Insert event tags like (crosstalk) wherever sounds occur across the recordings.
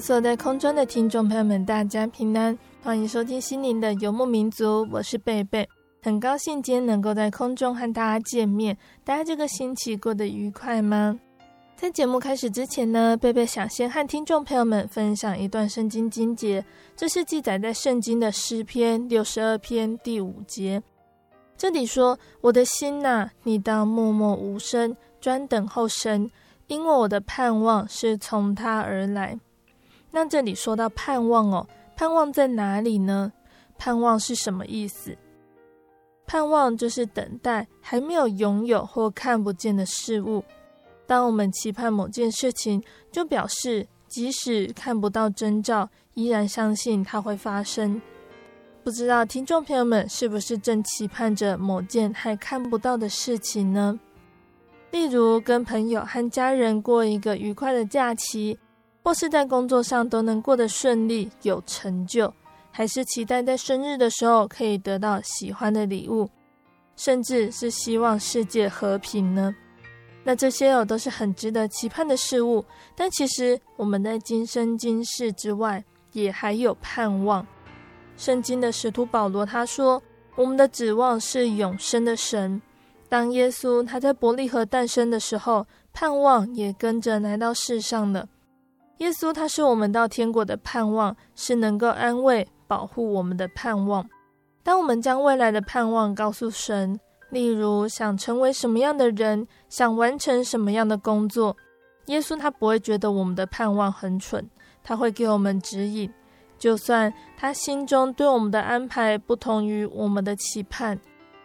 所有在空中的听众朋友们，大家平安，欢迎收听心灵的游牧民族，我是贝贝，很高兴今天能够在空中和大家见面。大家这个星期过得愉快吗？在节目开始之前呢，贝贝想先和听众朋友们分享一段圣经经节，这是记载在圣经的诗篇六十二篇第五节。这里说：“我的心呐，你当默默无声，专等候神，因为我的盼望是从他而来。”那这里说到盼望哦，盼望在哪里呢？盼望是什么意思？盼望就是等待还没有拥有或看不见的事物。当我们期盼某件事情，就表示即使看不到征兆，依然相信它会发生。不知道听众朋友们是不是正期盼着某件还看不到的事情呢？例如跟朋友和家人过一个愉快的假期。或是在工作上都能过得顺利、有成就，还是期待在生日的时候可以得到喜欢的礼物，甚至是希望世界和平呢？那这些哦都是很值得期盼的事物。但其实我们在今生今世之外，也还有盼望。圣经的使徒保罗他说：“我们的指望是永生的神。当耶稣他在伯利恒诞生的时候，盼望也跟着来到世上了。”耶稣他是我们到天国的盼望，是能够安慰、保护我们的盼望。当我们将未来的盼望告诉神，例如想成为什么样的人，想完成什么样的工作，耶稣他不会觉得我们的盼望很蠢，他会给我们指引。就算他心中对我们的安排不同于我们的期盼，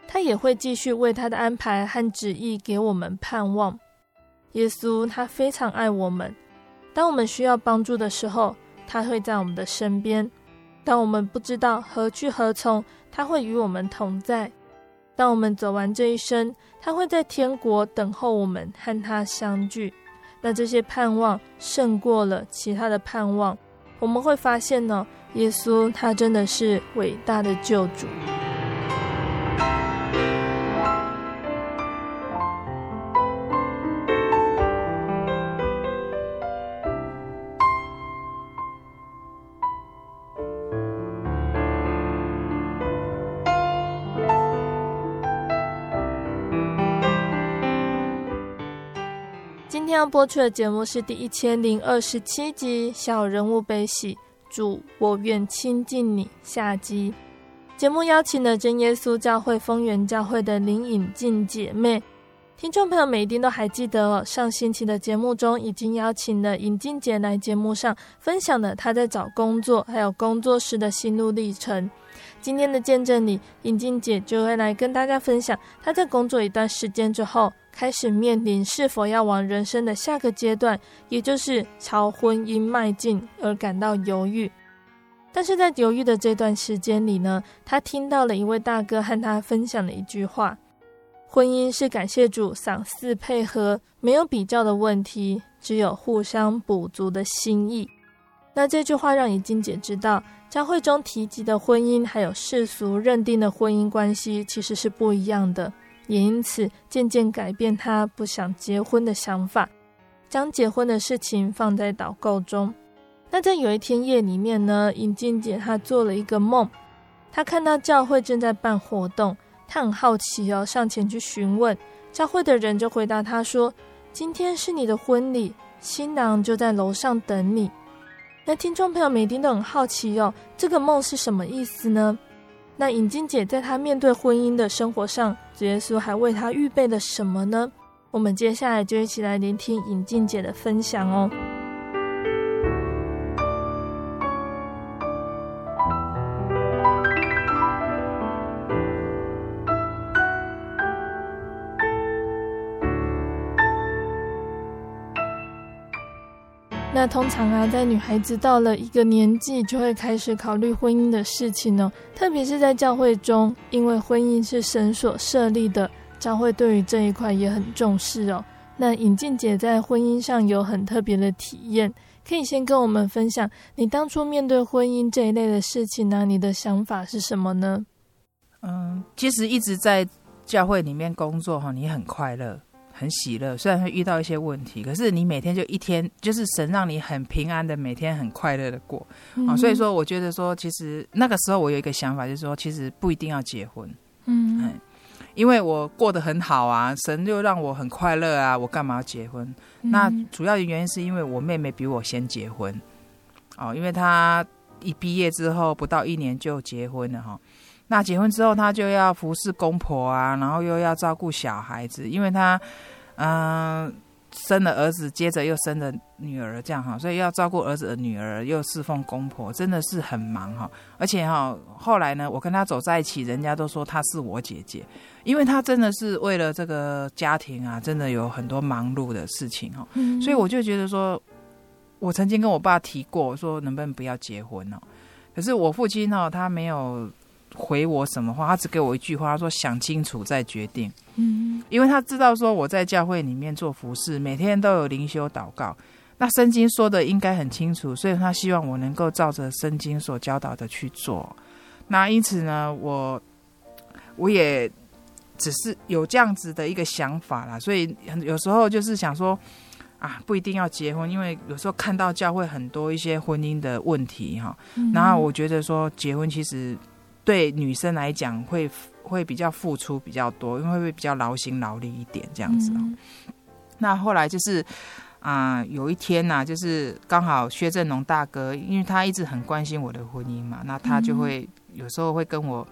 他也会继续为他的安排和旨意给我们盼望。耶稣他非常爱我们。当我们需要帮助的时候，他会在我们的身边；当我们不知道何去何从，他会与我们同在；当我们走完这一生，他会在天国等候我们和他相聚。那这些盼望胜过了其他的盼望，我们会发现呢，耶稣他真的是伟大的救主。今天要播出的节目是第一千零二十七集《小人物悲喜》，主，我愿亲近你。下集节目邀请了真耶稣教会丰原教会的林颖静姐妹，听众朋友们一定都还记得哦。上星期的节目中已经邀请了颖静姐来节目上分享了她在找工作还有工作时的心路历程。今天的见证里，颖静姐就会来跟大家分享她在工作一段时间之后。开始面临是否要往人生的下个阶段，也就是朝婚姻迈进而感到犹豫。但是在犹豫的这段时间里呢，他听到了一位大哥和他分享了一句话：婚姻是感谢主赏赐配合，没有比较的问题，只有互相补足的心意。那这句话让怡静姐知道，教会中提及的婚姻还有世俗认定的婚姻关系其实是不一样的，也因此渐渐改变他不想结婚的想法，将结婚的事情放在祷告中。那在有一天夜里面呢，尹静姐她做了一个梦，她看到教会正在办活动，她很好奇哦，上前去询问。教会的人就回答他说：“今天是你的婚礼，新郎就在楼上等你。”那听众朋友们一定都很好奇哦，这个梦是什么意思呢？那尹静姐在她面对婚姻的生活上，主耶稣还为她预备了什么呢？我们接下来就一起来聆听尹静姐的分享哦。那通常啊，在女孩子到了一个年纪，就会开始考虑婚姻的事情哦。特别是在教会中，因为婚姻是神所设立的，教会对于这一块也很重视哦。那尹静姐在婚姻上有很特别的体验，可以先跟我们分享，你当初面对婚姻这一类的事情呢，你的想法是什么呢？嗯，其实一直在教会里面工作哈，你很快乐。很喜乐，虽然会遇到一些问题，可是你每天就一天，就是神让你很平安的每天很快乐的过啊。所以说，我觉得说，其实那个时候我有一个想法，就是说，其实不一定要结婚，嗯，嗯，因为我过得很好啊，神就让我很快乐啊，我干嘛要结婚？嗯、那主要的原因是因为我妹妹比我先结婚，哦，因为她一毕业之后不到一年就结婚了哈、哦。那结婚之后，她就要服侍公婆啊，然后又要照顾小孩子，因为她，嗯、呃，生了儿子，接着又生了女儿，这样哈，所以要照顾儿子的女儿，又侍奉公婆，真的是很忙哈。而且哈，后来呢，我跟她走在一起，人家都说她是我姐姐，因为她真的是为了这个家庭啊，真的有很多忙碌的事情哈。嗯、所以我就觉得说，我曾经跟我爸提过，说能不能不要结婚哦，可是我父亲哈，他没有。回我什么话？他只给我一句话，他说：“想清楚再决定。”嗯，因为他知道说我在教会里面做服饰，每天都有灵修祷告，那圣经说的应该很清楚，所以他希望我能够照着圣经所教导的去做。那因此呢，我我也只是有这样子的一个想法啦。所以有时候就是想说啊，不一定要结婚，因为有时候看到教会很多一些婚姻的问题哈。然后我觉得说结婚其实。对女生来讲，会会比较付出比较多，因为会比较劳心劳力一点这样子。嗯、那后来就是啊、呃，有一天呐、啊，就是刚好薛振龙大哥，因为他一直很关心我的婚姻嘛，那他就会、嗯、有时候会跟我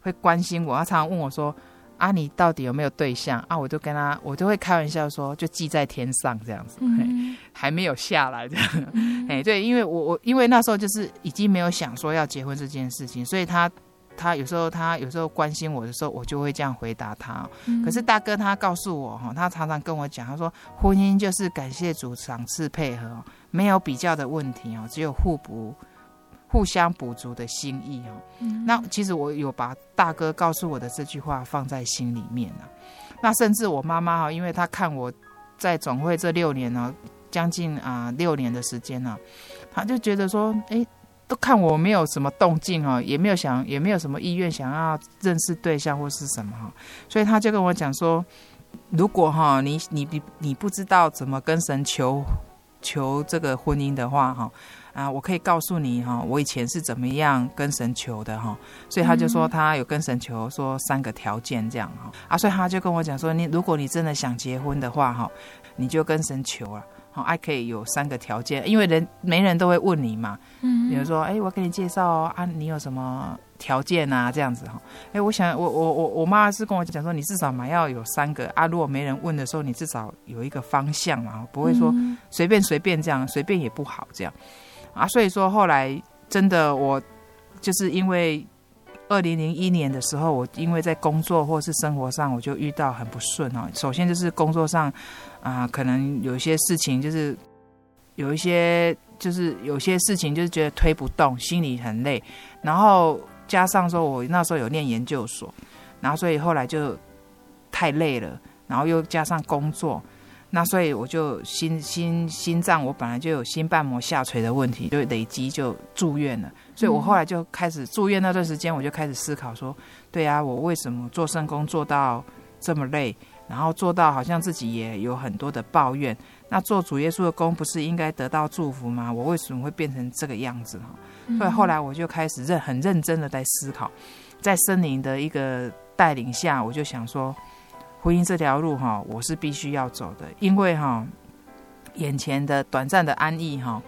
会关心我，他常常问我说：“啊，你到底有没有对象啊？”我就跟他，我就会开玩笑说：“就记在天上这样子，嗯、还没有下来这样。嗯”哎，对，因为我我因为那时候就是已经没有想说要结婚这件事情，所以他。他有时候，他有时候关心我的时候，我就会这样回答他。可是大哥他告诉我哈，他常常跟我讲，他说婚姻就是感谢主赏赐配合，没有比较的问题哦，只有互补、互相补足的心意哦。那其实我有把大哥告诉我的这句话放在心里面了。那甚至我妈妈哈，因为她看我在总会这六年呢，将近啊六年的时间呢，她就觉得说，哎。都看我没有什么动静哦，也没有想，也没有什么意愿想要认识对象或是什么哈，所以他就跟我讲说，如果哈你你你你不知道怎么跟神求求这个婚姻的话哈啊，我可以告诉你哈，我以前是怎么样跟神求的哈，所以他就说他有跟神求说三个条件这样哈。啊，所以他就跟我讲说，你如果你真的想结婚的话哈，你就跟神求啊。好，还可以有三个条件，因为人没人都会问你嘛。嗯，比如说，哎，我给你介绍啊，你有什么条件啊？这样子哈。哎，我想，我我我我妈是跟我讲说，你至少嘛要有三个啊。如果没人问的时候，你至少有一个方向嘛，不会说随便随便这样，随便也不好这样啊。所以说后来真的我就是因为。二零零一年的时候，我因为在工作或是生活上，我就遇到很不顺哦。首先就是工作上，啊、可能有一些事情，就是有一些，就是有些事情，就是觉得推不动，心里很累。然后加上说，我那时候有念研究所，然后所以后来就太累了。然后又加上工作，那所以我就心心心脏，我本来就有心瓣膜下垂的问题，就累积就住院了。所以我后来就开始住院那段时间，我就开始思考说，对啊，我为什么做圣工做到这么累，然后做到好像自己也有很多的抱怨。那做主耶稣的工不是应该得到祝福吗？我为什么会变成这个样子？哈所以后来我就开始认很认真的在思考，在森林的一个带领下，我就想说。婚姻这条路哈，我是必须要走的，因为哈，眼前的短暂的安逸哈，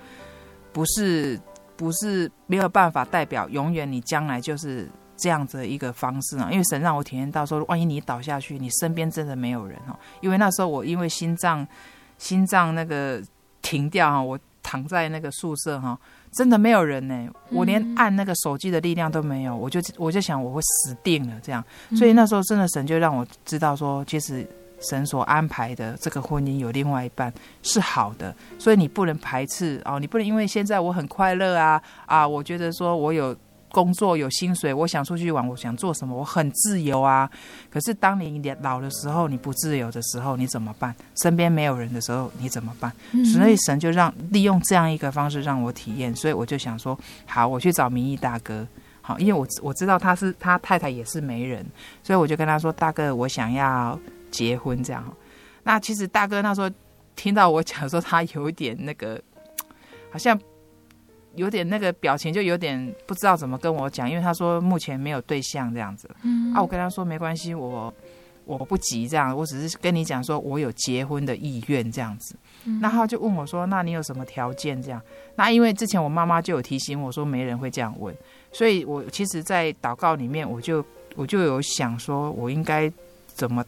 不是不是没有办法代表永远你将来就是这样子的一个方式啊。因为神让我体验到说，万一你倒下去，你身边真的没有人哈。因为那时候我因为心脏心脏那个停掉哈，我躺在那个宿舍哈。真的没有人呢，我连按那个手机的力量都没有，我就我就想我会死定了这样，所以那时候真的神就让我知道说，其实神所安排的这个婚姻有另外一半是好的，所以你不能排斥哦，你不能因为现在我很快乐啊啊，我觉得说我有。工作有薪水，我想出去玩，我想做什么，我很自由啊。可是当你老的时候，你不自由的时候，你怎么办？身边没有人的时候，你怎么办？所以神就让利用这样一个方式让我体验，所以我就想说，好，我去找民意大哥，好，因为我我知道他是他太太也是媒人，所以我就跟他说，大哥，我想要结婚这样。那其实大哥那时候听到我讲说，他有一点那个，好像。有点那个表情，就有点不知道怎么跟我讲，因为他说目前没有对象这样子。嗯，啊，我跟他说没关系，我我不急这样，我只是跟你讲说我有结婚的意愿这样子。嗯，那他就问我说，那你有什么条件这样？那因为之前我妈妈就有提醒我说没人会这样问，所以我其实，在祷告里面，我就我就有想说我应该怎么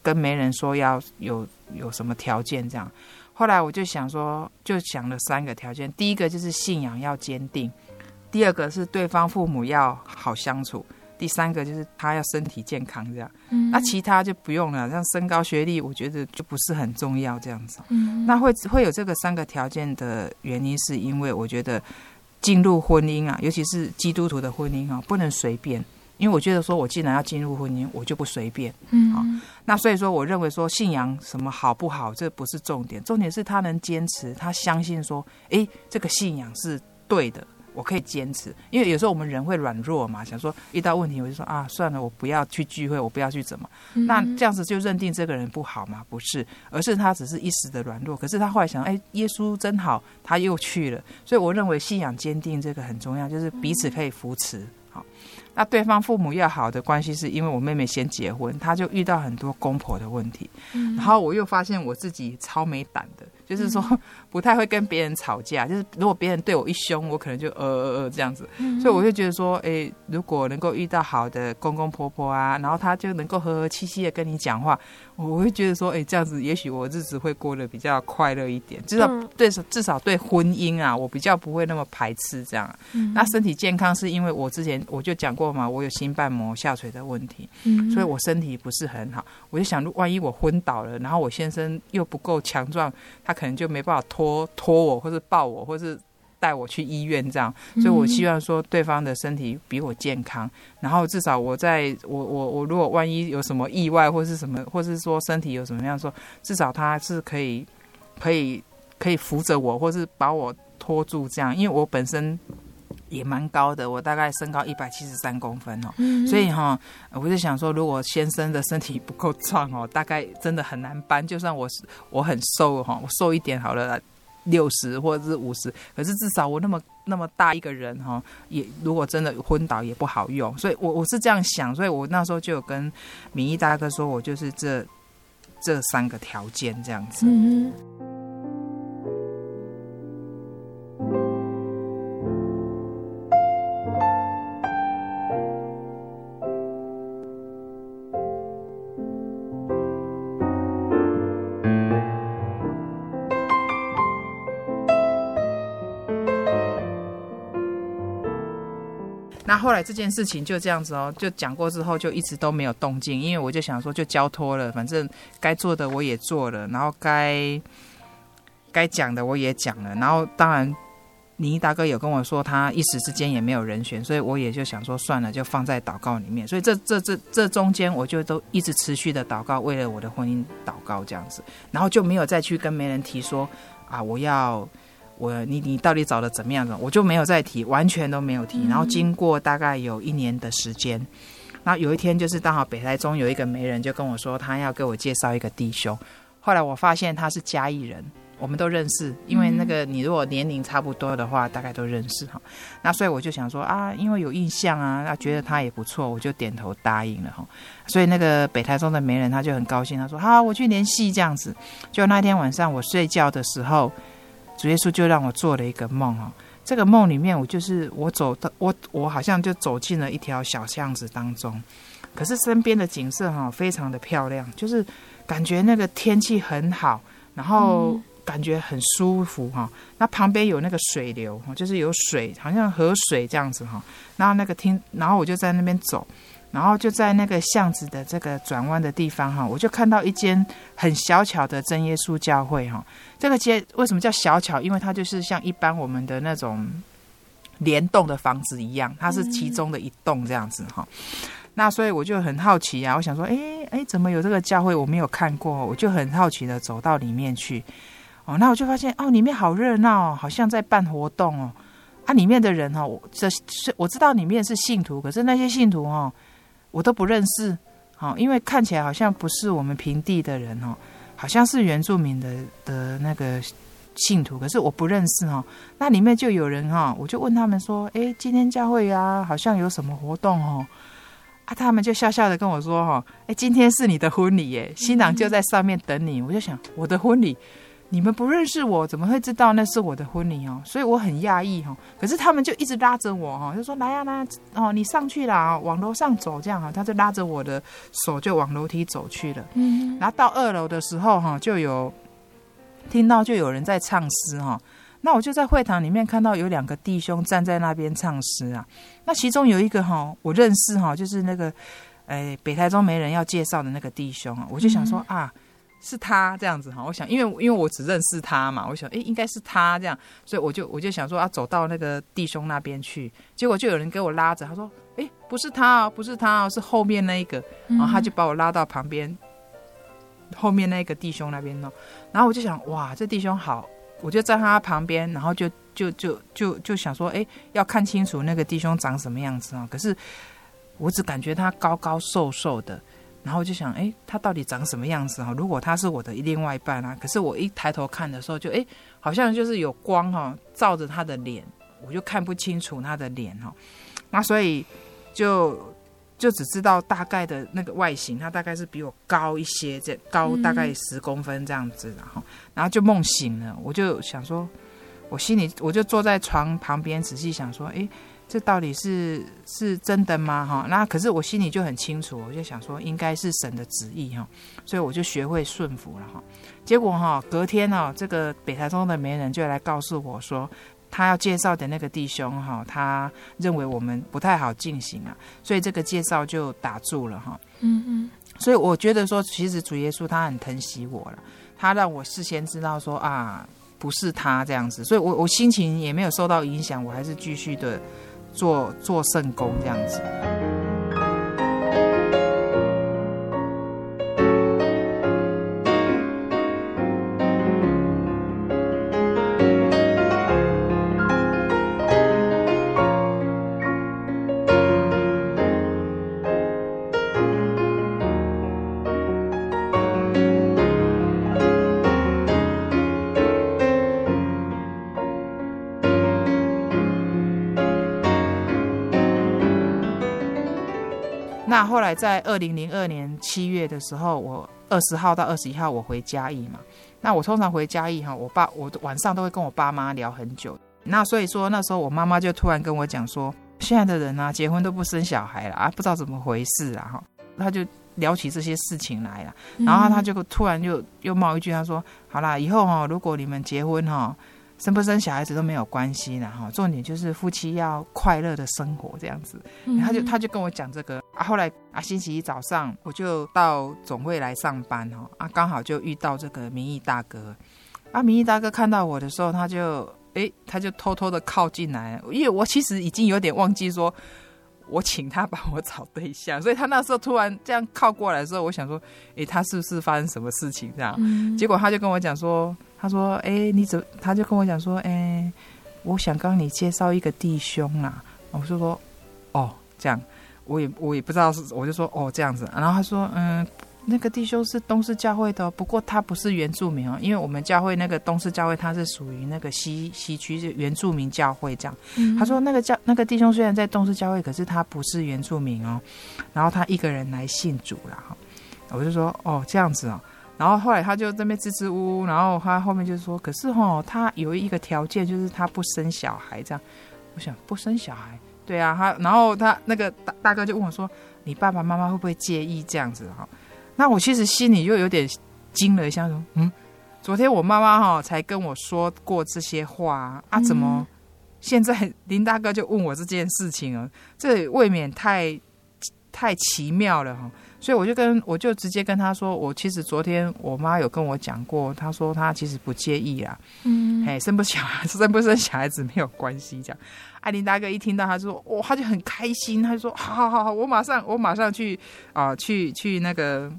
跟媒人说要有有什么条件这样。后来我就想说，就想了三个条件。第一个就是信仰要坚定，第二个是对方父母要好相处，第三个就是他要身体健康这样。嗯，那其他就不用了，像身高、学历，我觉得就不是很重要这样子。嗯，那会会有这个三个条件的原因，是因为我觉得进入婚姻啊，尤其是基督徒的婚姻啊，不能随便。因为我觉得说，我既然要进入婚姻，我就不随便。嗯，好，那所以说，我认为说，信仰什么好不好，这不是重点，重点是他能坚持，他相信说，诶，这个信仰是对的，我可以坚持。因为有时候我们人会软弱嘛，想说遇到问题，我就说啊，算了，我不要去聚会，我不要去怎么。那这样子就认定这个人不好嘛？不是，而是他只是一时的软弱。可是他后来想，哎，耶稣真好，他又去了。所以我认为信仰坚定这个很重要，就是彼此可以扶持。好。那对方父母要好的关系，是因为我妹妹先结婚，她就遇到很多公婆的问题，嗯、然后我又发现我自己超没胆的，就是说 (laughs) 不太会跟别人吵架，就是如果别人对我一凶，我可能就呃呃呃这样子，嗯、所以我就觉得说，哎，如果能够遇到好的公公婆婆啊，然后他就能够和和气气的跟你讲话，我会觉得说，哎，这样子也许我日子会过得比较快乐一点，至少对至少对婚姻啊，我比较不会那么排斥这样。嗯、那身体健康是因为我之前我就讲。过嘛？我有心瓣膜下垂的问题，嗯，所以我身体不是很好。我就想，万一我昏倒了，然后我先生又不够强壮，他可能就没办法拖拖我，或是抱我，或是带我去医院这样。所以我希望说，对方的身体比我健康，然后至少我在我我我如果万一有什么意外，或是什么，或是说身体有什么样说，至少他是可以可以可以扶着我，或是把我拖住这样。因为我本身。也蛮高的，我大概身高一百七十三公分哦，嗯、所以哈，我就想说，如果先生的身体不够壮哦，大概真的很难搬。就算我是我很瘦哈，我瘦一点好了，六十或者是五十，可是至少我那么那么大一个人哈，也如果真的昏倒也不好用。所以我我是这样想，所以我那时候就有跟明义大哥说，我就是这这三个条件这样子。嗯那后来这件事情就这样子哦，就讲过之后就一直都没有动静，因为我就想说就交托了，反正该做的我也做了，然后该该讲的我也讲了，然后当然倪大哥有跟我说，他一时之间也没有人选，所以我也就想说算了，就放在祷告里面。所以这这这这中间，我就都一直持续的祷告，为了我的婚姻祷告这样子，然后就没有再去跟媒人提说啊，我要我你你到底找的怎么样的，我就没有再提，完全都没有提。然后经过大概有一年的时间，然后有一天就是刚好北台中有一个媒人就跟我说，他要给我介绍一个弟兄，后来我发现他是嘉义人。我们都认识，因为那个你如果年龄差不多的话，大概都认识哈。那所以我就想说啊，因为有印象啊，那觉得他也不错，我就点头答应了哈。所以那个北台中的媒人他就很高兴，他说好，我去联系这样子。就那天晚上我睡觉的时候，主耶稣就让我做了一个梦哈。这个梦里面我就是我走的，我我好像就走进了一条小巷子当中，可是身边的景色哈非常的漂亮，就是感觉那个天气很好，然后。嗯感觉很舒服哈，那旁边有那个水流，就是有水，好像河水这样子哈。然后那个听，然后我就在那边走，然后就在那个巷子的这个转弯的地方哈，我就看到一间很小巧的真耶稣教会哈。这个街为什么叫小巧？因为它就是像一般我们的那种连栋的房子一样，它是其中的一栋这样子哈。那所以我就很好奇啊，我想说，哎哎，怎么有这个教会？我没有看过，我就很好奇的走到里面去。哦，那我就发现哦，里面好热闹，好像在办活动哦。啊，里面的人哦，我这是我知道里面是信徒，可是那些信徒哦，我都不认识。哦，因为看起来好像不是我们平地的人哦，好像是原住民的的那个信徒，可是我不认识哦。那里面就有人哈，我就问他们说：“诶，今天教会啊，好像有什么活动哦？”啊，他们就笑笑的跟我说：“哈，诶，今天是你的婚礼耶，新郎就在上面等你。”我就想，我的婚礼。你们不认识我，怎么会知道那是我的婚礼哦？所以我很讶异哈。可是他们就一直拉着我哈，就说来呀来哦，你上去啦，往楼上走这样哈。他就拉着我的手就往楼梯走去了。嗯，然后到二楼的时候哈，就有听到就有人在唱诗哈。那我就在会堂里面看到有两个弟兄站在那边唱诗啊。那其中有一个哈，我认识哈，就是那个哎北台中没人要介绍的那个弟兄啊。我就想说啊。是他这样子哈，我想，因为因为我只认识他嘛，我想，诶，应该是他这样，所以我就我就想说，要走到那个弟兄那边去，结果就有人给我拉着，他说，诶，不是他哦，不是他哦，是后面那一个，然后他就把我拉到旁边，后面那个弟兄那边呢，然后我就想，哇，这弟兄好，我就站他旁边，然后就就就就就想说，诶，要看清楚那个弟兄长什么样子啊，可是我只感觉他高高瘦瘦的。然后就想，哎，他到底长什么样子哈？如果他是我的另外一半啊，可是我一抬头看的时候就，就哎，好像就是有光哈，照着他的脸，我就看不清楚他的脸哈。那所以就就只知道大概的那个外形，他大概是比我高一些，这高大概十公分这样子，然后然后就梦醒了，我就想说，我心里我就坐在床旁边仔细想说，哎。这到底是是真的吗？哈，那可是我心里就很清楚，我就想说应该是神的旨意哈，所以我就学会顺服了哈。结果哈，隔天呢，这个北台中的媒人就来告诉我说，他要介绍的那个弟兄哈，他认为我们不太好进行啊，所以这个介绍就打住了哈。嗯嗯，所以我觉得说，其实主耶稣他很疼惜我了，他让我事先知道说啊，不是他这样子，所以我我心情也没有受到影响，我还是继续的。做做圣工这样子。来在二零零二年七月的时候，我二十号到二十一号我回嘉义嘛。那我通常回嘉义哈，我爸我晚上都会跟我爸妈聊很久。那所以说那时候我妈妈就突然跟我讲说，现在的人啊，结婚都不生小孩了啊，不知道怎么回事啊哈。他就聊起这些事情来了，然后他就突然就又冒一句，他说：“好啦，以后哈，如果你们结婚哈。”生不生小孩子都没有关系的哈，重点就是夫妻要快乐的生活这样子。他就他就跟我讲这个啊，后来啊星期一早上我就到总会来上班哈啊，刚好就遇到这个民意大哥啊，民意大哥看到我的时候，他就哎，他就偷偷的靠近来，因为我其实已经有点忘记说，我请他帮我找对象，所以他那时候突然这样靠过来的时候，我想说，哎，他是不是发生什么事情这样？嗯、结果他就跟我讲说，他说，哎，你怎？他就跟我讲说，哎，我想跟你介绍一个弟兄啊。我就说，哦，这样，我也我也不知道是，我就说，哦，这样子。然后他说，嗯。那个弟兄是东势教会的，不过他不是原住民哦，因为我们教会那个东势教会，他是属于那个西西区，就原住民教会这样。嗯、他说那个教那个弟兄虽然在东势教会，可是他不是原住民哦，然后他一个人来信主了哈。我就说哦这样子哦，然后后来他就在那边支支吾吾，然后他后面就说，可是哈、哦，他有一个条件，就是他不生小孩这样。我想不生小孩，对啊，他然后他那个大大哥就问我说，你爸爸妈妈会不会介意这样子哈？那我其实心里又有点惊了一下，说：“嗯，昨天我妈妈哈才跟我说过这些话啊，怎么现在 (laughs) 林大哥就问我这件事情了？这未免太太奇妙了哈！所以我就跟我就直接跟他说，我其实昨天我妈有跟我讲过，她说她其实不介意啊，嗯，哎，生不小孩 (laughs) 生不生小孩子没有关系，这样。艾琳大哥一听到，他说：哇，他就很开心，他就说：好好好，我马上我马上去啊、呃，去去那个。”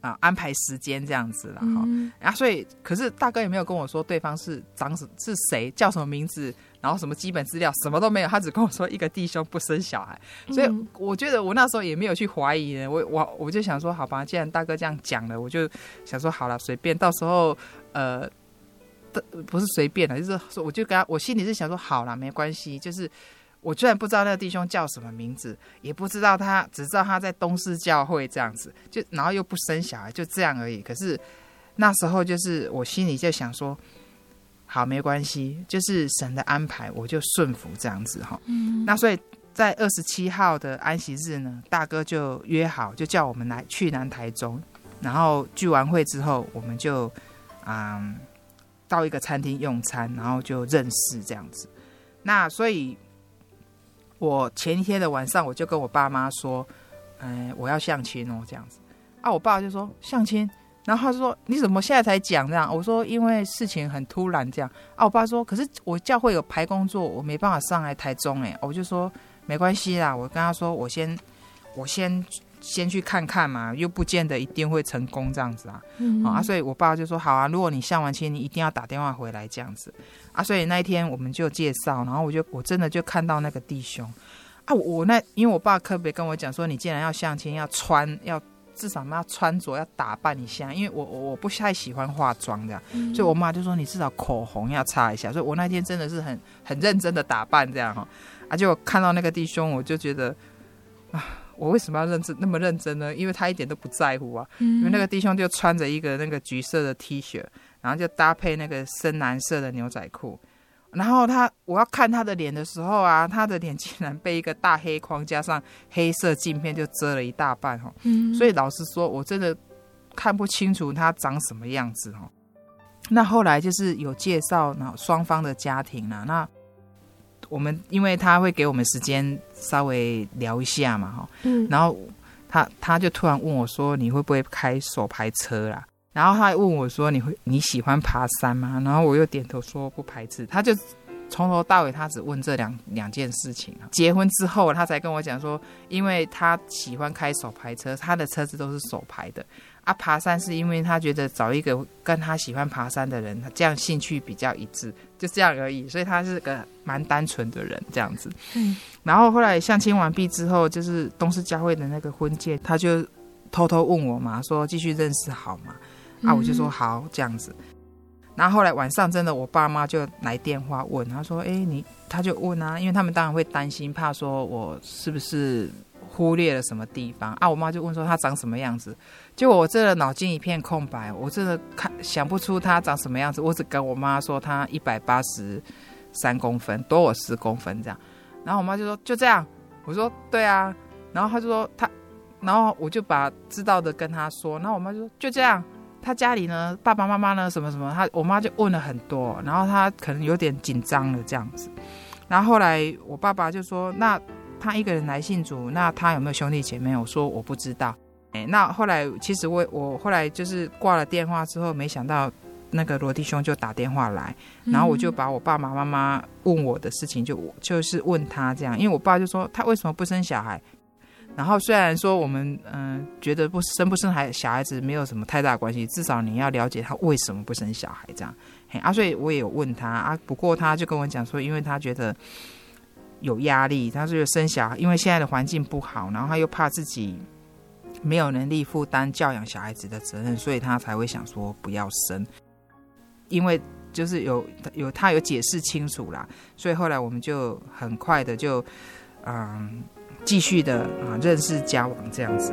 啊，安排时间这样子了哈，嗯、啊，所以可是大哥也没有跟我说对方是长什是谁，叫什么名字，然后什么基本资料，什么都没有，他只跟我说一个弟兄不生小孩，所以我觉得我那时候也没有去怀疑呢，我我我就想说，好吧，既然大哥这样讲了，我就想说好了，随便，到时候呃，不是随便的，就是说我就跟他，我心里是想说好了，没关系，就是。我居然不知道那个弟兄叫什么名字，也不知道他，只知道他在东势教会这样子，就然后又不生小孩，就这样而已。可是那时候就是我心里就想说，好，没关系，就是神的安排，我就顺服这样子哈。嗯。那所以在二十七号的安息日呢，大哥就约好，就叫我们来去南台中，然后聚完会之后，我们就嗯到一个餐厅用餐，然后就认识这样子。那所以。我前一天的晚上，我就跟我爸妈说，嗯，我要相亲哦，这样子。啊，我爸就说相亲，然后他说你怎么现在才讲这样？我说因为事情很突然这样。啊，我爸说可是我教会有排工作，我没办法上来台中哎。我就说没关系啦，我跟他说我先我先先去看看嘛，又不见得一定会成功这样子啊。嗯，啊，所以我爸就说好啊，如果你相完亲，你一定要打电话回来这样子。啊，所以那一天我们就介绍，然后我就我真的就看到那个弟兄。啊，我，那因为我爸特别跟我讲说，你既然要相亲，要穿要至少要穿着要打扮一下，因为我我不太喜欢化妆这样，嗯、所以我妈就说你至少口红要擦一下，所以我那天真的是很很认真的打扮这样哈，啊，就看到那个弟兄，我就觉得啊，我为什么要认真那么认真呢？因为他一点都不在乎啊，嗯、因为那个弟兄就穿着一个那个橘色的 T 恤。然后就搭配那个深蓝色的牛仔裤，然后他我要看他的脸的时候啊，他的脸竟然被一个大黑框加上黑色镜片就遮了一大半哈，嗯，所以老实说，我真的看不清楚他长什么样子哈。那后来就是有介绍，呢双方的家庭呢，那我们因为他会给我们时间稍微聊一下嘛哈，嗯，然后他他就突然问我说：“你会不会开手排车啦？”然后他还问我说：“你会你喜欢爬山吗？”然后我又点头说不排斥。他就从头到尾他只问这两两件事情。结婚之后他才跟我讲说，因为他喜欢开手排车，他的车子都是手排的。啊，爬山是因为他觉得找一个跟他喜欢爬山的人，他这样兴趣比较一致，就这样而已。所以他是个蛮单纯的人这样子。嗯。然后后来相亲完毕之后，就是东势教会的那个婚戒，他就偷偷问我嘛，说继续认识好吗？啊，我就说好这样子，然后后来晚上真的，我爸妈就来电话问，他说：“哎，你？”他就问啊，因为他们当然会担心，怕说我是不是忽略了什么地方啊？我妈就问说他长什么样子，结果我真的脑筋一片空白，我真的看想不出他长什么样子，我只跟我妈说他一百八十三公分，多我十公分这样，然后我妈就说就这样，我说对啊，然后他就说他，然后我就把知道的跟他说，然后我妈就说就这样。他家里呢，爸爸妈妈呢，什么什么，他我妈就问了很多，然后他可能有点紧张了这样子，然后后来我爸爸就说，那他一个人来信主，那他有没有兄弟姐妹？我说我不知道。哎，那后来其实我我后来就是挂了电话之后，没想到那个罗弟兄就打电话来，然后我就把我爸爸妈妈问我的事情就就是问他这样，因为我爸就说他为什么不生小孩？然后虽然说我们嗯、呃、觉得不生不生孩小孩子没有什么太大关系，至少你要了解他为什么不生小孩这样。嘿啊，所以我也有问他啊，不过他就跟我讲说，因为他觉得有压力，他说生小孩，因为现在的环境不好，然后他又怕自己没有能力负担教养小孩子的责任，所以他才会想说不要生。因为就是有有他有解释清楚啦，所以后来我们就很快的就嗯。继续的啊，认识交往这样子。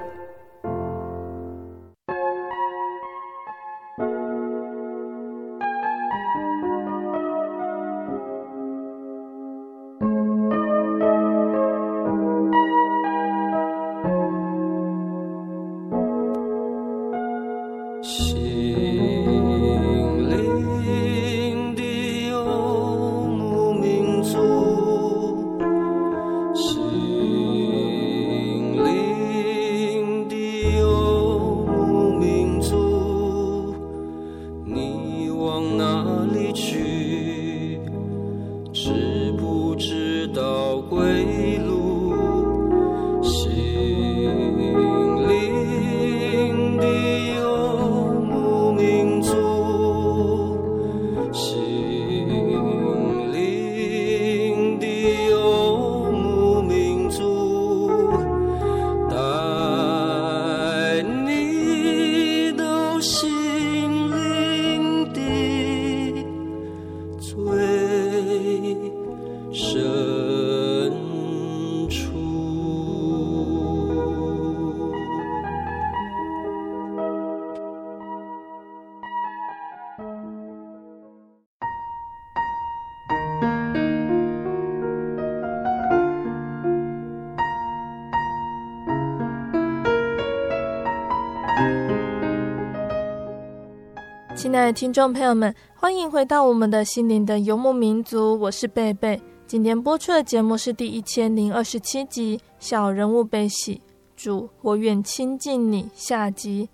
听众朋友们，欢迎回到我们的心灵的游牧民族，我是贝贝。今天播出的节目是第一千零二十七集《小人物悲喜》，主，我愿亲近你。下集，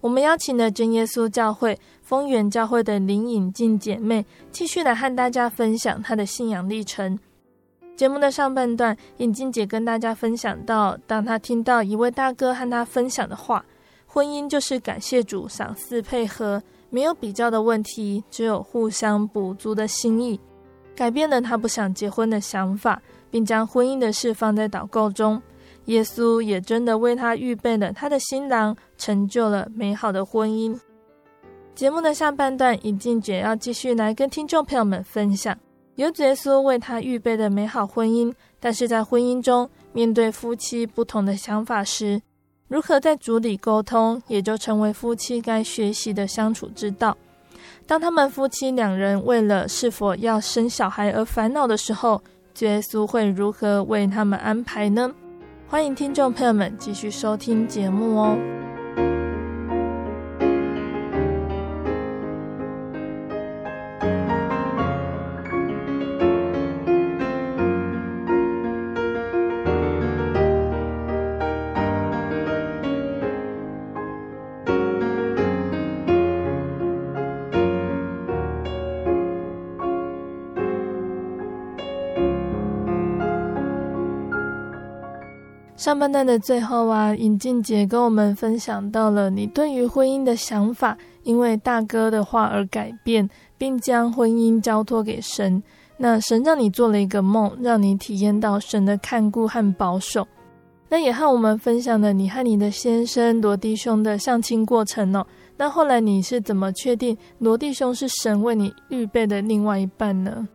我们邀请了真耶稣教会丰源教会的林颖静姐妹，继续来和大家分享她的信仰历程。节目的上半段，颖静姐跟大家分享到，当她听到一位大哥和她分享的话，婚姻就是感谢主赏赐配合。没有比较的问题，只有互相补足的心意，改变了他不想结婚的想法，并将婚姻的事放在祷告中。耶稣也真的为他预备了他的新郎，成就了美好的婚姻。节目的下半段，尹静姐要继续来跟听众朋友们分享，由耶稣为他预备的美好婚姻，但是在婚姻中面对夫妻不同的想法时，如何在主里沟通，也就成为夫妻该学习的相处之道。当他们夫妻两人为了是否要生小孩而烦恼的时候，耶稣会如何为他们安排呢？欢迎听众朋友们继续收听节目哦。上半段的最后啊，尹静姐跟我们分享到了你对于婚姻的想法，因为大哥的话而改变，并将婚姻交托给神。那神让你做了一个梦，让你体验到神的看顾和保守。那也和我们分享了你和你的先生罗弟兄的相亲过程哦。那后来你是怎么确定罗弟兄是神为你预备的另外一半呢？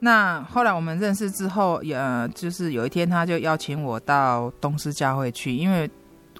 那后来我们认识之后，呃，就是有一天他就邀请我到东师教会去，因为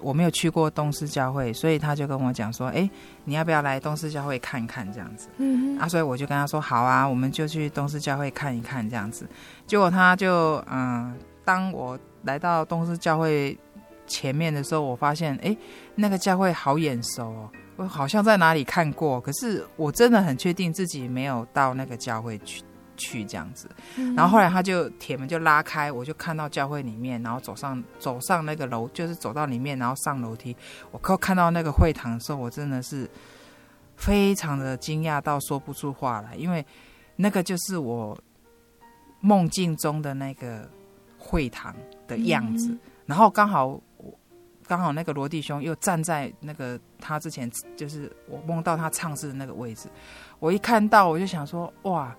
我没有去过东师教会，所以他就跟我讲说：“哎，你要不要来东师教会看看？”这样子，嗯，啊，所以我就跟他说：“好啊，我们就去东师教会看一看。”这样子，结果他就，嗯、呃，当我来到东师教会前面的时候，我发现，哎，那个教会好眼熟哦，我好像在哪里看过，可是我真的很确定自己没有到那个教会去。去这样子，然后后来他就铁门就拉开，我就看到教会里面，然后走上走上那个楼，就是走到里面，然后上楼梯。我靠，看到那个会堂的时候，我真的是非常的惊讶到说不出话来，因为那个就是我梦境中的那个会堂的样子。然后刚好刚好那个罗弟兄又站在那个他之前，就是我梦到他唱诗的那个位置。我一看到，我就想说，哇！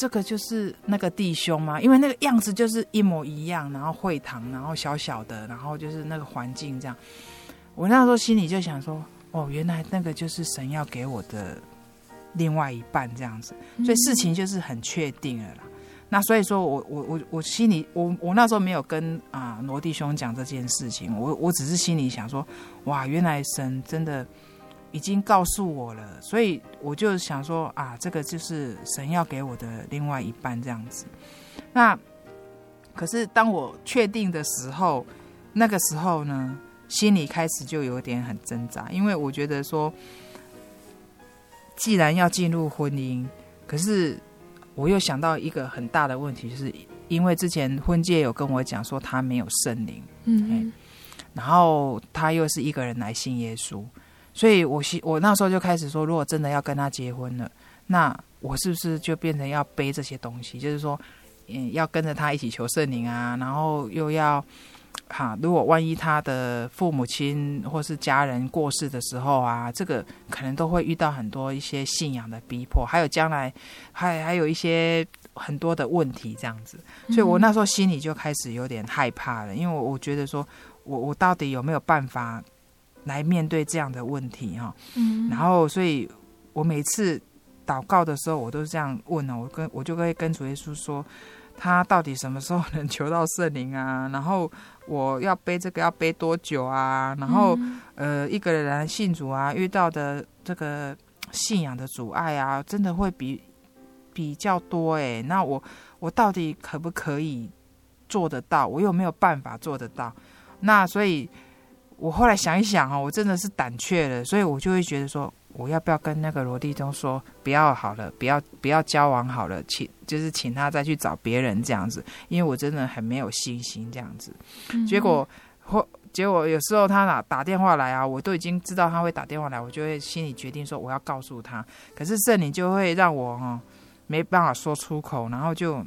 这个就是那个弟兄吗？因为那个样子就是一模一样，然后会堂，然后小小的，然后就是那个环境这样。我那时候心里就想说，哦，原来那个就是神要给我的另外一半这样子，所以事情就是很确定了啦。那所以说我我我我心里我我那时候没有跟啊罗弟兄讲这件事情，我我只是心里想说，哇，原来神真的。已经告诉我了，所以我就想说啊，这个就是神要给我的另外一半这样子。那可是当我确定的时候，那个时候呢，心里开始就有点很挣扎，因为我觉得说，既然要进入婚姻，可是我又想到一个很大的问题，就是因为之前婚介有跟我讲说他没有圣灵，嗯，然后他又是一个人来信耶稣。所以我希我那时候就开始说，如果真的要跟他结婚了，那我是不是就变成要背这些东西？就是说，嗯，要跟着他一起求圣灵啊，然后又要，哈，如果万一他的父母亲或是家人过世的时候啊，这个可能都会遇到很多一些信仰的逼迫，还有将来还还有一些很多的问题这样子。所以我那时候心里就开始有点害怕了，因为我我觉得说我我到底有没有办法？来面对这样的问题哈，嗯，然后所以我每次祷告的时候，我都是这样问呢，我跟我就会跟主耶稣说，他到底什么时候能求到圣灵啊？(laughs) 然后我要背这个要背多久啊？然后呃，一个人来信主啊，遇到的这个信仰的阻碍啊，真的会比比较多诶。那我我到底可不可以做得到？我有没有办法做得到？那所以。我后来想一想啊，我真的是胆怯了，所以我就会觉得说，我要不要跟那个罗弟兄说，不要好了，不要不要交往好了，请就是请他再去找别人这样子，因为我真的很没有信心这样子。结果后结果有时候他打打电话来啊，我都已经知道他会打电话来，我就会心里决定说我要告诉他，可是圣灵就会让我哈没办法说出口，然后就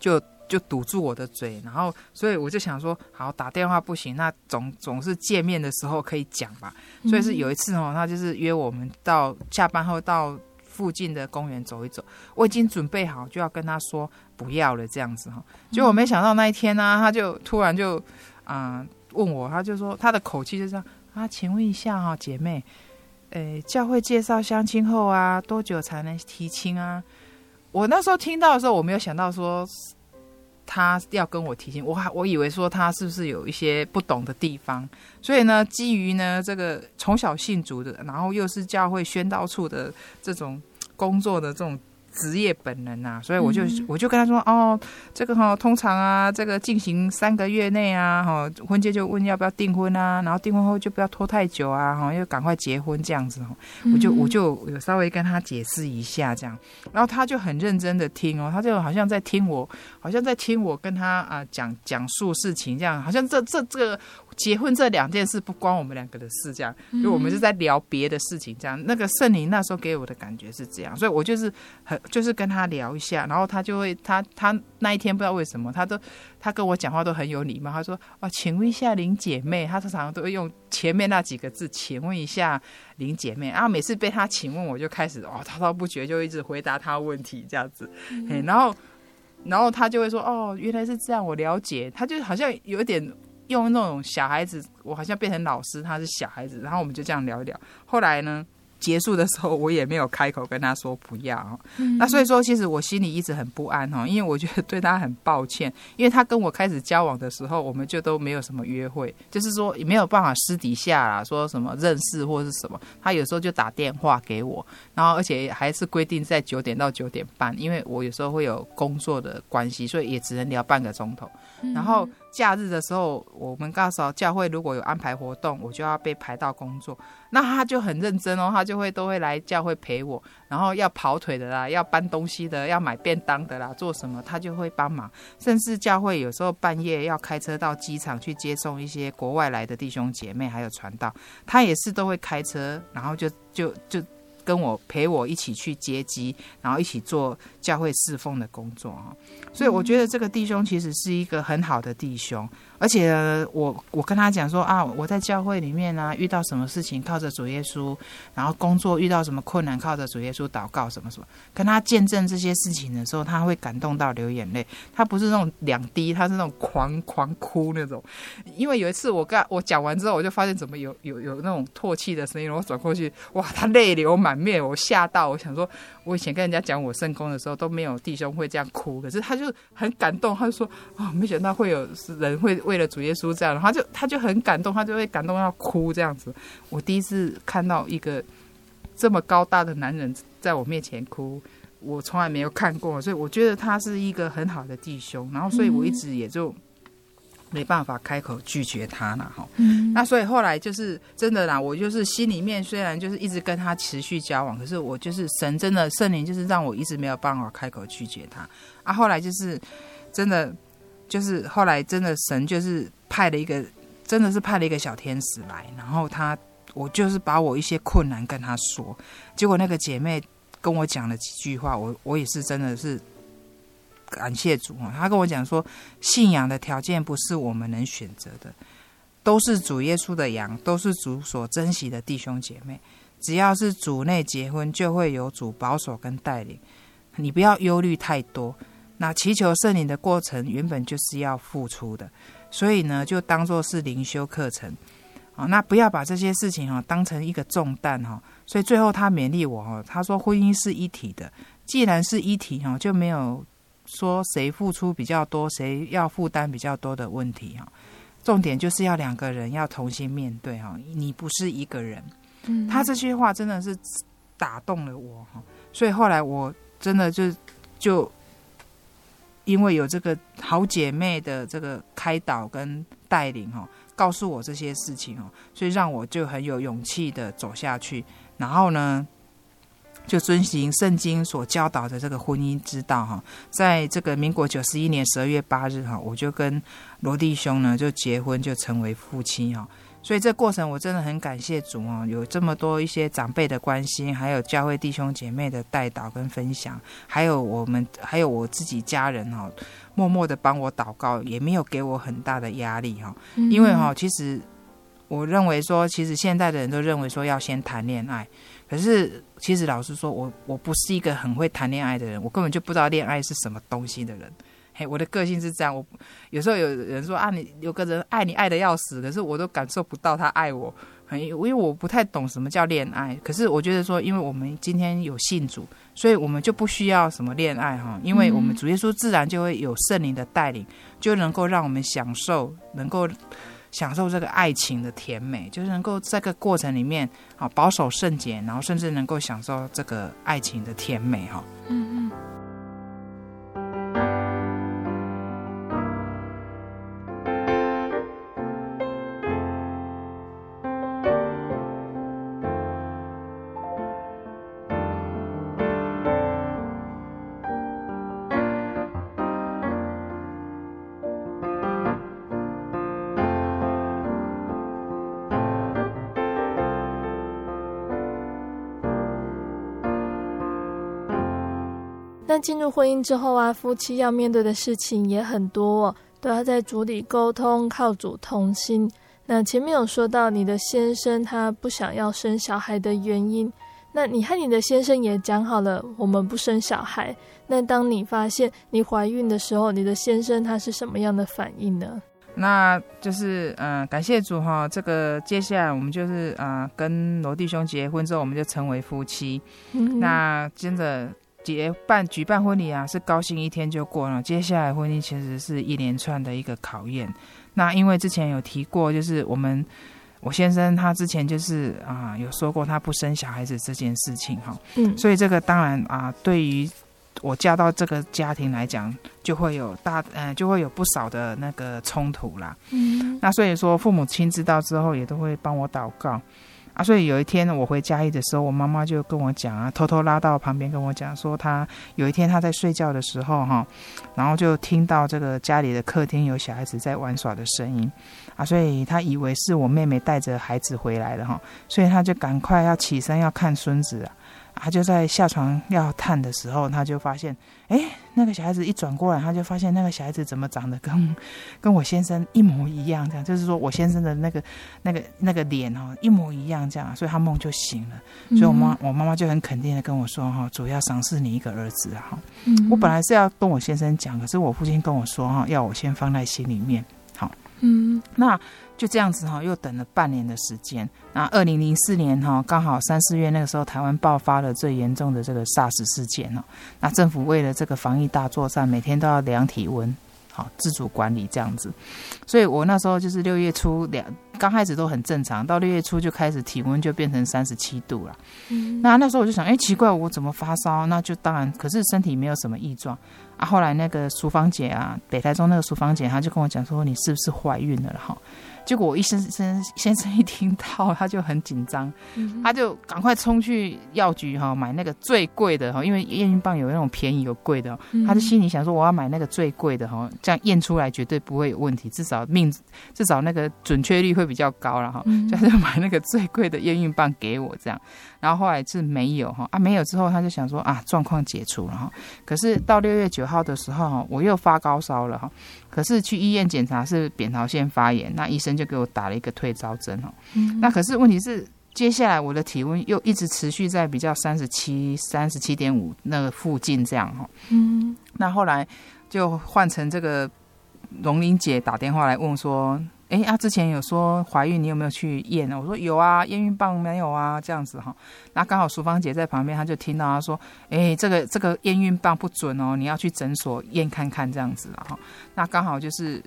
就。就堵住我的嘴，然后所以我就想说，好，打电话不行，那总总是见面的时候可以讲吧。所以是有一次哦，他就是约我们到下班后到附近的公园走一走。我已经准备好就要跟他说不要了这样子哈，结果没想到那一天呢、啊，他就突然就啊、呃、问我，他就说他的口气就这样啊，请问一下哈，姐妹，诶，教会介绍相亲后啊，多久才能提亲啊？我那时候听到的时候，我没有想到说。他要跟我提醒，我还我以为说他是不是有一些不懂的地方，所以呢，基于呢这个从小信主的，然后又是教会宣道处的这种工作的这种。职业本能呐、啊，所以我就我就跟他说哦，这个哈、哦，通常啊，这个进行三个月内啊，哈、哦，婚介就问要不要订婚啊，然后订婚后就不要拖太久啊，哈、哦，要赶快结婚这样子哈，我就我就有稍微跟他解释一下这样，然后他就很认真的听哦，他就好像在听我，好像在听我跟他啊讲讲述事情这样，好像这这这个结婚这两件事不关我们两个的事，这样，就我们是在聊别的事情，这样。那个圣灵那时候给我的感觉是这样，所以我就是很就是跟他聊一下，然后他就会他他那一天不知道为什么，他都他跟我讲话都很有礼貌，他说哦，请问一下林姐妹，他常常都会用前面那几个字，请问一下林姐妹，然后每次被他请问，我就开始哦滔滔不绝，就一直回答他问题这样子，嗯、然后然后他就会说哦，原来是这样，我了解，他就好像有一点。用那种小孩子，我好像变成老师，他是小孩子，然后我们就这样聊一聊。后来呢，结束的时候，我也没有开口跟他说不要。嗯、那所以说，其实我心里一直很不安哦，因为我觉得对他很抱歉，因为他跟我开始交往的时候，我们就都没有什么约会，就是说也没有办法私底下啦，说什么认识或是什么。他有时候就打电话给我，然后而且还是规定在九点到九点半，因为我有时候会有工作的关系，所以也只能聊半个钟头。然后假日的时候，我们告诉教会如果有安排活动，我就要被排到工作。那他就很认真哦，他就会都会来教会陪我，然后要跑腿的啦，要搬东西的，要买便当的啦，做什么他就会帮忙。甚至教会有时候半夜要开车到机场去接送一些国外来的弟兄姐妹，还有传道，他也是都会开车，然后就就就。跟我陪我一起去接机，然后一起做教会侍奉的工作啊，所以我觉得这个弟兄其实是一个很好的弟兄。而且我我跟他讲说啊，我在教会里面呢、遇到什么事情靠着主耶稣，然后工作遇到什么困难靠着主耶稣祷告什么什么，跟他见证这些事情的时候，他会感动到流眼泪。他不是那种两滴，他是那种狂狂哭那种。因为有一次我跟我讲完之后，我就发现怎么有有有那种唾弃的声音，我转过去，哇，他泪流满面，我吓到，我想说，我以前跟人家讲我圣工的时候都没有弟兄会这样哭，可是他就很感动，他就说啊、哦，没想到会有人会。为了主耶稣这样，他就他就很感动，他就会感动到哭这样子。我第一次看到一个这么高大的男人在我面前哭，我从来没有看过，所以我觉得他是一个很好的弟兄。然后，所以我一直也就没办法开口拒绝他了哈。嗯。那所以后来就是真的啦，我就是心里面虽然就是一直跟他持续交往，可是我就是神真的圣灵就是让我一直没有办法开口拒绝他啊。后来就是真的。就是后来真的神就是派了一个，真的是派了一个小天使来，然后他我就是把我一些困难跟他说，结果那个姐妹跟我讲了几句话，我我也是真的是感谢主啊。他跟我讲说，信仰的条件不是我们能选择的，都是主耶稣的羊，都是主所珍惜的弟兄姐妹。只要是主内结婚，就会有主保守跟带领，你不要忧虑太多。那祈求圣灵的过程原本就是要付出的，所以呢，就当做是灵修课程，啊，那不要把这些事情哈当成一个重担哈。所以最后他勉励我哈，他说婚姻是一体的，既然是一体哈，就没有说谁付出比较多，谁要负担比较多的问题哈。重点就是要两个人要同心面对哈，你不是一个人。嗯，他这些话真的是打动了我哈，所以后来我真的就就。因为有这个好姐妹的这个开导跟带领哈，告诉我这些事情哦，所以让我就很有勇气的走下去。然后呢，就遵循圣经所教导的这个婚姻之道哈，在这个民国九十一年十二月八日哈，我就跟罗弟兄呢就结婚，就成为夫妻哈。所以这过程我真的很感谢主哦，有这么多一些长辈的关心，还有教会弟兄姐妹的带导跟分享，还有我们还有我自己家人哈，默默的帮我祷告，也没有给我很大的压力哈。因为哈，其实我认为说，其实现在的人都认为说要先谈恋爱，可是其实老实说，我我不是一个很会谈恋爱的人，我根本就不知道恋爱是什么东西的人。嘿，我的个性是这样，我有时候有人说啊，你有个人爱你爱的要死，可是我都感受不到他爱我，很因为我不太懂什么叫恋爱。可是我觉得说，因为我们今天有信主，所以我们就不需要什么恋爱哈，因为我们主耶稣自然就会有圣灵的带领，就能够让我们享受，能够享受这个爱情的甜美，就是能够在这个过程里面啊保守圣洁，然后甚至能够享受这个爱情的甜美哈。嗯嗯。那进入婚姻之后啊，夫妻要面对的事情也很多哦，都要在主里沟通，靠主同心。那前面有说到你的先生他不想要生小孩的原因，那你和你的先生也讲好了，我们不生小孩。那当你发现你怀孕的时候，你的先生他是什么样的反应呢？那就是嗯、呃，感谢主哈，这个接下来我们就是啊、呃，跟罗弟兄结婚之后，我们就成为夫妻。嗯、那接着结办举办婚礼啊，是高兴一天就过了。接下来婚姻其实是一连串的一个考验。那因为之前有提过，就是我们我先生他之前就是啊有说过他不生小孩子这件事情哈，嗯，所以这个当然啊对于我嫁到这个家庭来讲，就会有大嗯就会有不少的那个冲突啦，嗯，那所以说父母亲知道之后也都会帮我祷告。啊，所以有一天我回嘉义的时候，我妈妈就跟我讲啊，偷偷拉到旁边跟我讲说，她有一天她在睡觉的时候哈，然后就听到这个家里的客厅有小孩子在玩耍的声音，啊，所以她以为是我妹妹带着孩子回来了哈，所以她就赶快要起身要看孙子啊。他就在下床要探的时候，他就发现，哎，那个小孩子一转过来，他就发现那个小孩子怎么长得跟 (laughs) 跟我先生一模一样，这样就是说我先生的那个那个那个脸哈一模一样这样，所以他梦就醒了。所以我妈我妈妈就很肯定的跟我说哈，主要赏赐你一个儿子啊哈。我本来是要跟我先生讲，可是我父亲跟我说哈，要我先放在心里面。好，嗯，那。就这样子哈，又等了半年的时间。那二零零四年哈，刚好三四月那个时候，台湾爆发了最严重的这个 SARS 事件哦。那政府为了这个防疫大作战，每天都要量体温，好自主管理这样子。所以我那时候就是六月初两，刚开始都很正常，到六月初就开始体温就变成三十七度了。嗯，那那时候我就想，哎，奇怪，我怎么发烧？那就当然，可是身体没有什么异状啊。后来那个淑芳姐啊，北台中那个淑芳姐，她就跟我讲说，你是不是怀孕了？哈。结果我一先生先生一听到，他就很紧张，他就赶快冲去药局哈买那个最贵的哈，因为验孕棒有那种便宜有贵的，他就心里想说，我要买那个最贵的哈，这样验出来绝对不会有问题，至少命至少那个准确率会比较高了哈，就买那个最贵的验孕棒给我这样，然后后来是没有哈啊没有之后他就想说啊状况解除了哈，可是到六月九号的时候哈我又发高烧了哈。可是去医院检查是扁桃腺发炎，那医生就给我打了一个退烧针哦。嗯、那可是问题是，接下来我的体温又一直持续在比较三十七、三十七点五那个附近这样哈。嗯，那后来就换成这个荣玲姐打电话来问说。哎，啊，之前有说怀孕，你有没有去验呢？我说有啊，验孕棒没有啊，这样子哈。那刚好淑芳姐在旁边，她就听到她说，哎，这个这个验孕棒不准哦，你要去诊所验看看这样子了哈。那刚好就是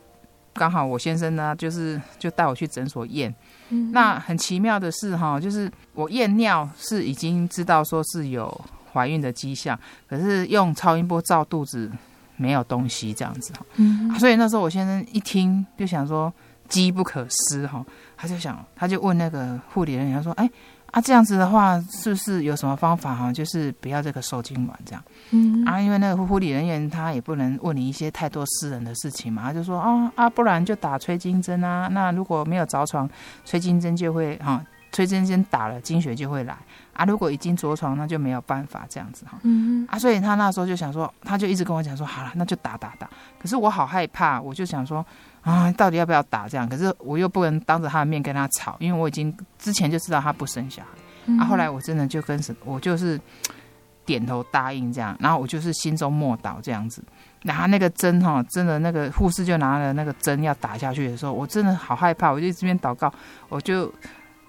刚好我先生呢，就是就带我去诊所验。嗯。那很奇妙的是哈，就是我验尿是已经知道说是有怀孕的迹象，可是用超音波照肚子没有东西这样子哈。嗯。所以那时候我先生一听就想说。机不可失哈，他就想，他就问那个护理人员，他说：“哎啊，这样子的话，是不是有什么方法哈？就是不要这个受精卵这样。”嗯啊，因为那个护理人员他也不能问你一些太多私人的事情嘛，他就说：“啊啊，不然就打催经针啊。那如果没有着床，催经针就会哈，催经针打了，经血就会来啊。如果已经着床，那就没有办法这样子哈。嗯啊，所以他那时候就想说，他就一直跟我讲说，好了，那就打打打。可是我好害怕，我就想说。啊，到底要不要打这样？可是我又不能当着他的面跟他吵，因为我已经之前就知道他不生小孩。嗯、啊，后来我真的就跟神，我就是 (tsk) 点头答应这样，然后我就是心中默祷这样子。拿那个针哈，真的那个护士就拿了那个针要打下去的时候，我真的好害怕，我就这边祷告，我就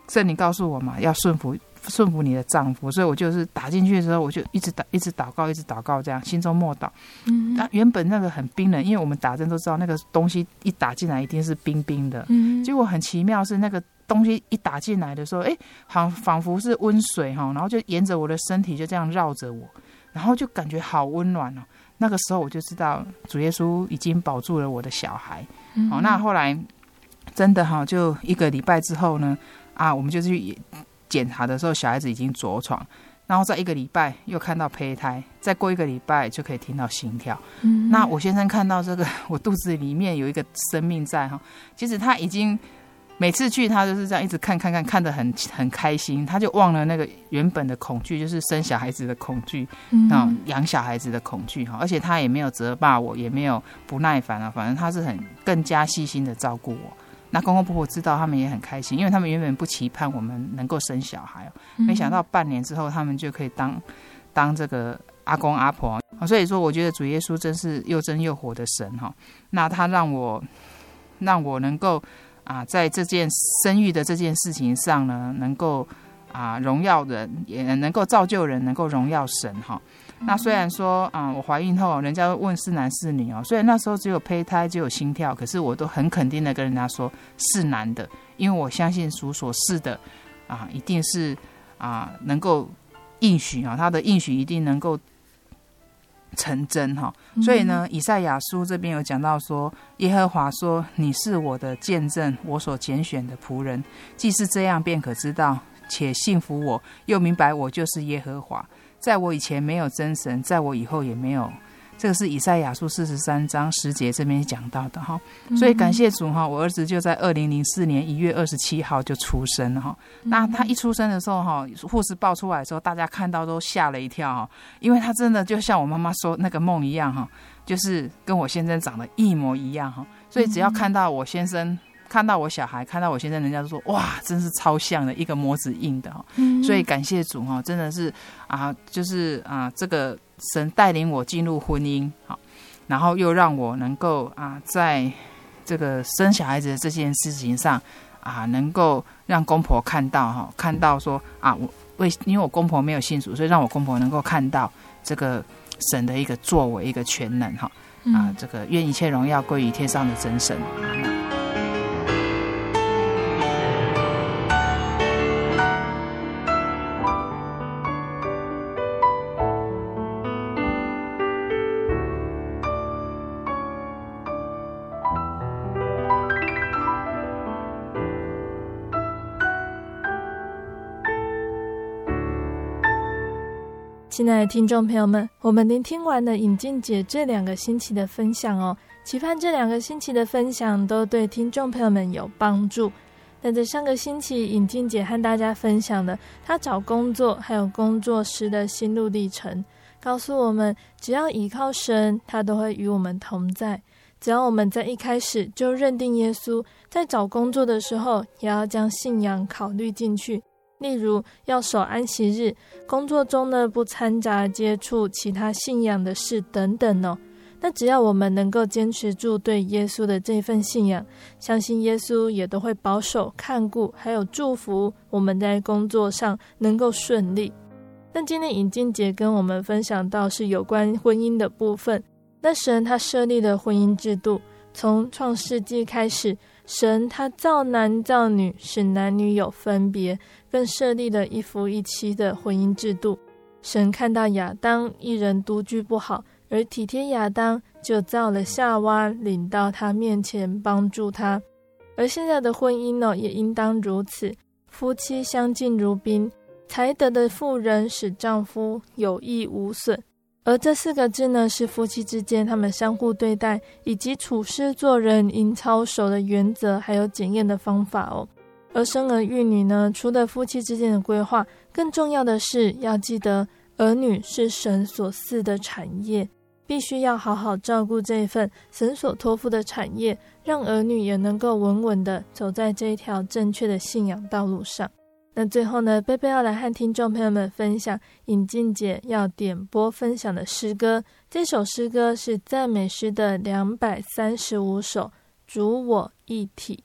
圣灵告诉我嘛，要顺服。顺服你的丈夫，所以我就是打进去的时候，我就一直打，一直祷告，一直祷告，这样心中默祷。嗯，那原本那个很冰冷，因为我们打针都知道，那个东西一打进来一定是冰冰的。嗯，结果很奇妙是那个东西一打进来的时候，哎，好仿佛是温水哈，然后就沿着我的身体就这样绕着我，然后就感觉好温暖哦。那个时候我就知道主耶稣已经保住了我的小孩。嗯好，那后来真的哈，就一个礼拜之后呢，啊，我们就去。检查的时候，小孩子已经着床，然后在一个礼拜又看到胚胎，再过一个礼拜就可以听到心跳。嗯，那我先生看到这个，(laughs) 我肚子里面有一个生命在哈，其实他已经每次去他就是这样一直看看看，看得很很开心，他就忘了那个原本的恐惧，就是生小孩子的恐惧，啊、嗯，养小孩子的恐惧哈。而且他也没有责骂我，也没有不耐烦啊，反正他是很更加细心的照顾我。那公公婆婆知道，他们也很开心，因为他们原本不期盼我们能够生小孩，没想到半年之后，他们就可以当当这个阿公阿婆。所以说，我觉得主耶稣真是又真又活的神哈。那他让我让我能够啊，在这件生育的这件事情上呢，能够啊荣耀人，也能够造就人，能够荣耀神哈。那虽然说啊，我怀孕后，人家问是男是女哦，虽然那时候只有胚胎，只有心跳，可是我都很肯定的跟人家说是男的，因为我相信主所示的啊，一定是啊能够应许啊，他的应许一定能够成真哈。所以呢，以赛亚书这边有讲到说，耶和华说：“你是我的见证，我所拣选的仆人，既是这样，便可知道且信服我，又明白我就是耶和华。”在我以前没有真神，在我以后也没有。这个是以赛亚书四十三章十节这边讲到的哈。所以感谢主哈，我儿子就在二零零四年一月二十七号就出生了哈。那他一出生的时候哈，护士抱出来的时候，大家看到都吓了一跳哈，因为他真的就像我妈妈说那个梦一样哈，就是跟我先生长得一模一样哈。所以只要看到我先生。看到我小孩，看到我现在，人家都说哇，真是超像的一个模子印的哈。嗯、所以感谢主哈，真的是啊，就是啊，这个神带领我进入婚姻好，然后又让我能够啊，在这个生小孩子的这件事情上啊，能够让公婆看到哈，看到说啊，我为因为我公婆没有信主，所以让我公婆能够看到这个神的一个作为，一个全能哈啊，这个愿一切荣耀归于天上的真神。亲爱的听众朋友们，我们聆听完了尹静姐这两个星期的分享哦，期盼这两个星期的分享都对听众朋友们有帮助。那在上个星期，尹静姐和大家分享了她找工作还有工作时的心路历程，告诉我们，只要依靠神，他都会与我们同在。只要我们在一开始就认定耶稣，在找工作的时候，也要将信仰考虑进去。例如要守安息日，工作中呢不掺杂接触其他信仰的事等等哦。那只要我们能够坚持住对耶稣的这份信仰，相信耶稣也都会保守看顾，还有祝福我们在工作上能够顺利。那今天尹静姐跟我们分享到是有关婚姻的部分。那神他设立的婚姻制度，从创世纪开始，神他造男造女，使男女有分别。更设立了一夫一妻的婚姻制度。神看到亚当一人独居不好，而体贴亚当，就造了夏娃，领到他面前帮助他。而现在的婚姻呢，也应当如此，夫妻相敬如宾，才德的妇人使丈夫有益无损。而这四个字呢，是夫妻之间他们相互对待以及处事做人应操守的原则，还有检验的方法哦。而生儿育女呢，除了夫妻之间的规划，更重要的是要记得，儿女是神所赐的产业，必须要好好照顾这一份神所托付的产业，让儿女也能够稳稳的走在这一条正确的信仰道路上。那最后呢，贝贝要来和听众朋友们分享尹静姐要点播分享的诗歌，这首诗歌是赞美诗的两百三十五首，主我一体。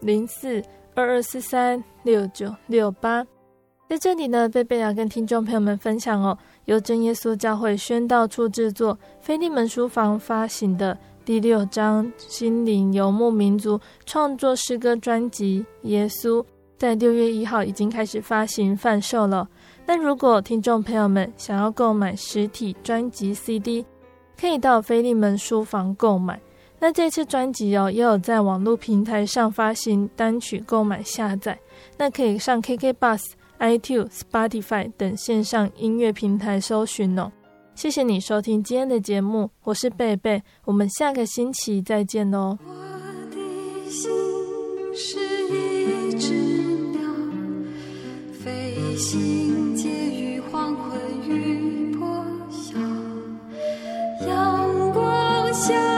零四二二四三六九六八。在这里呢，贝贝要跟听众朋友们分享哦，由真耶稣教会宣道处制作、菲利门书房发行的第六章心灵游牧民族创作诗歌专辑《耶稣》，在六月一号已经开始发行贩售了。那如果听众朋友们想要购买实体专辑 CD，可以到菲利门书房购买。那这次专辑哦，也有在网络平台上发行单曲购买下载，那可以上 KK Bus。iTunes、Spotify 等线上音乐平台搜寻哦。谢谢你收听今天的节目，我是贝贝，我们下个星期再见喽。我的心是一只鸟，飞行介于黄昏与破晓，阳光下。